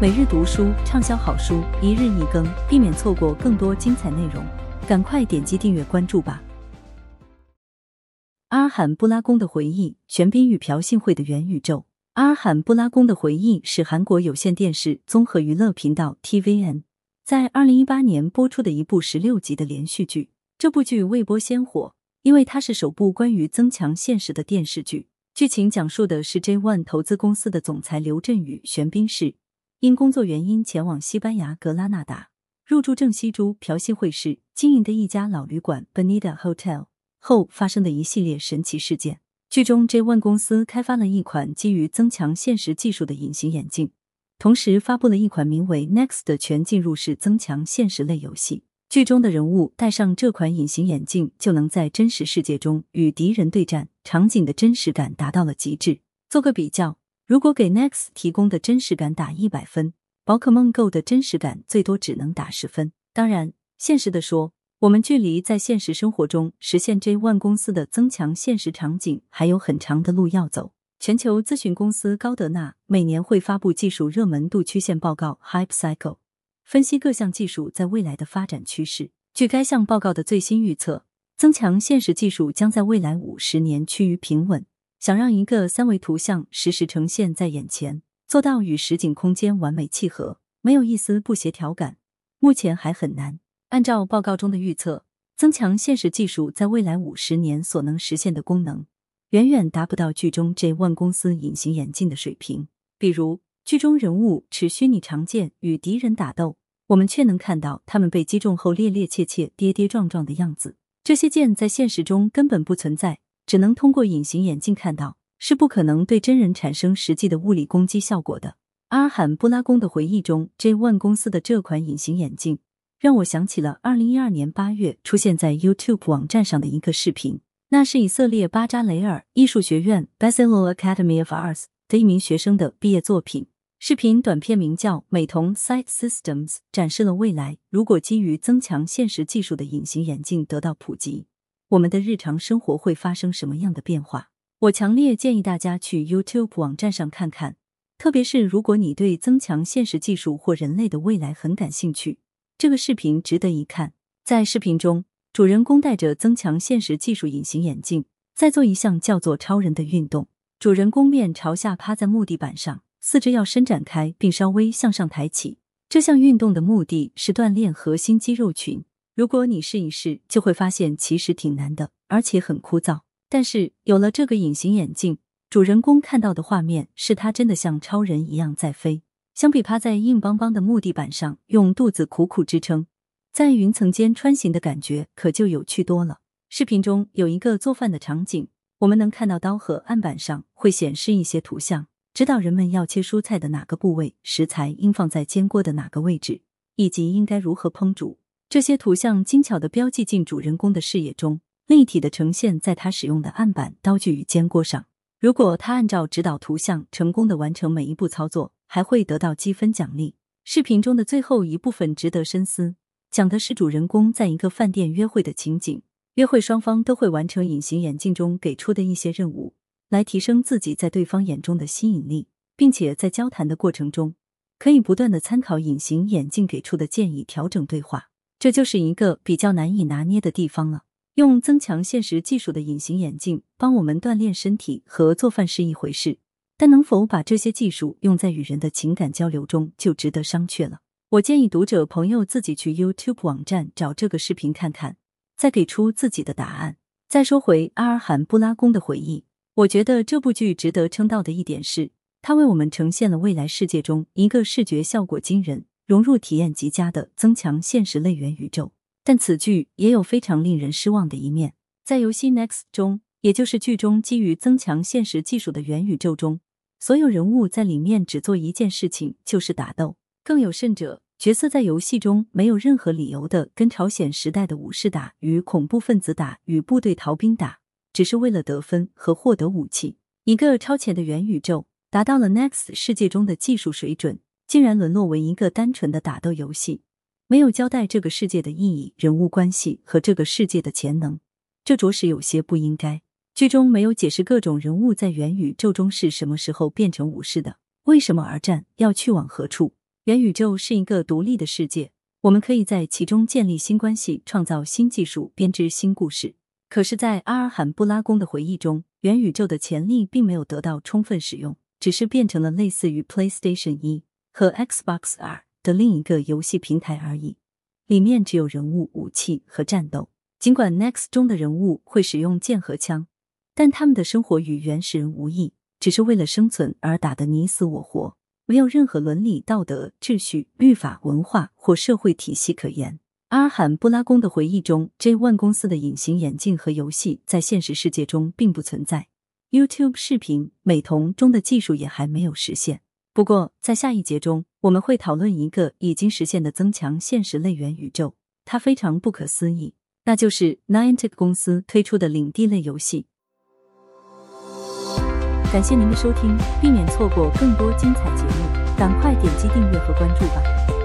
每日读书畅销好书，一日一更，避免错过更多精彩内容。赶快点击订阅关注吧。阿尔罕布拉宫的回忆：玄彬与朴信惠的元宇宙。阿尔罕布拉宫的回忆是韩国有线电视综合娱乐频道 TVN 在二零一八年播出的一部十六集的连续剧。这部剧未播先火，因为它是首部关于增强现实的电视剧。剧情讲述的是 J One 投资公司的总裁刘振宇、玄彬氏因工作原因前往西班牙格拉纳达入住郑西珠朴信惠氏经营的一家老旅馆 Benita Hotel 后发生的一系列神奇事件。剧中 J One 公司开发了一款基于增强现实技术的隐形眼镜，同时发布了一款名为 Next 的全进入式增强现实类游戏。剧中的人物戴上这款隐形眼镜，就能在真实世界中与敌人对战，场景的真实感达到了极致。做个比较，如果给 Next 提供的真实感打一百分，宝可梦 Go 的真实感最多只能打十分。当然，现实的说，我们距离在现实生活中实现 J One 公司的增强现实场景还有很长的路要走。全球咨询公司高德纳每年会发布技术热门度曲线报告 Hype Cycle。分析各项技术在未来的发展趋势。据该项报告的最新预测，增强现实技术将在未来五十年趋于平稳。想让一个三维图像实时呈现在眼前，做到与实景空间完美契合，没有一丝不协调感，目前还很难。按照报告中的预测，增强现实技术在未来五十年所能实现的功能，远远达不到剧中 J One 公司隐形眼镜的水平。比如。剧中人物持虚拟长剑与敌人打斗，我们却能看到他们被击中后趔趔趄趄、跌跌撞撞的样子。这些剑在现实中根本不存在，只能通过隐形眼镜看到，是不可能对真人产生实际的物理攻击效果的。阿尔罕布拉宫的回忆中，J One 公司的这款隐形眼镜让我想起了二零一二年八月出现在 YouTube 网站上的一个视频，那是以色列巴扎雷尔艺术学院 Bezalel Academy of Arts 的一名学生的毕业作品。视频短片名叫《美瞳 Sight Systems》，展示了未来如果基于增强现实技术的隐形眼镜得到普及，我们的日常生活会发生什么样的变化。我强烈建议大家去 YouTube 网站上看看，特别是如果你对增强现实技术或人类的未来很感兴趣，这个视频值得一看。在视频中，主人公戴着增强现实技术隐形眼镜，在做一项叫做“超人”的运动。主人公面朝下趴在木地板上。四肢要伸展开，并稍微向上抬起。这项运动的目的是锻炼核心肌肉群。如果你试一试，就会发现其实挺难的，而且很枯燥。但是有了这个隐形眼镜，主人公看到的画面是他真的像超人一样在飞。相比趴在硬邦邦的木地板上用肚子苦苦支撑，在云层间穿行的感觉可就有趣多了。视频中有一个做饭的场景，我们能看到刀和案板上会显示一些图像。指导人们要切蔬菜的哪个部位，食材应放在煎锅的哪个位置，以及应该如何烹煮。这些图像精巧的标记进主人公的视野中，立体的呈现在他使用的案板、刀具与煎锅上。如果他按照指导图像成功的完成每一步操作，还会得到积分奖励。视频中的最后一部分值得深思，讲的是主人公在一个饭店约会的情景。约会双方都会完成隐形眼镜中给出的一些任务。来提升自己在对方眼中的吸引力，并且在交谈的过程中，可以不断的参考隐形眼镜给出的建议，调整对话。这就是一个比较难以拿捏的地方了。用增强现实技术的隐形眼镜帮我们锻炼身体和做饭是一回事，但能否把这些技术用在与人的情感交流中，就值得商榷了。我建议读者朋友自己去 YouTube 网站找这个视频看看，再给出自己的答案。再说回阿尔罕布拉宫的回忆。我觉得这部剧值得称道的一点是，它为我们呈现了未来世界中一个视觉效果惊人、融入体验极佳的增强现实类元宇宙。但此剧也有非常令人失望的一面，在游戏 Next 中，也就是剧中基于增强现实技术的元宇宙中，所有人物在里面只做一件事情，就是打斗。更有甚者，角色在游戏中没有任何理由的跟朝鲜时代的武士打，与恐怖分子打，与部队逃兵打。只是为了得分和获得武器，一个超前的元宇宙达到了 Next 世界中的技术水准，竟然沦落为一个单纯的打斗游戏，没有交代这个世界的意义、人物关系和这个世界的潜能，这着实有些不应该。剧中没有解释各种人物在元宇宙中是什么时候变成武士的，为什么而战，要去往何处。元宇宙是一个独立的世界，我们可以在其中建立新关系，创造新技术，编织新故事。可是，在阿尔罕布拉宫的回忆中，元宇宙的潜力并没有得到充分使用，只是变成了类似于 PlayStation 一和 Xbox R 的另一个游戏平台而已。里面只有人物、武器和战斗。尽管 Next 中的人物会使用剑和枪，但他们的生活与原始人无异，只是为了生存而打得你死我活，没有任何伦理、道德、秩序、律法、文化或社会体系可言。阿尔罕布拉宫的回忆中，J One 公司的隐形眼镜和游戏在现实世界中并不存在。YouTube 视频、美瞳中的技术也还没有实现。不过，在下一节中，我们会讨论一个已经实现的增强现实类元宇宙，它非常不可思议，那就是 Niantic 公司推出的领地类游戏。感谢您的收听，避免错过更多精彩节目，赶快点击订阅和关注吧。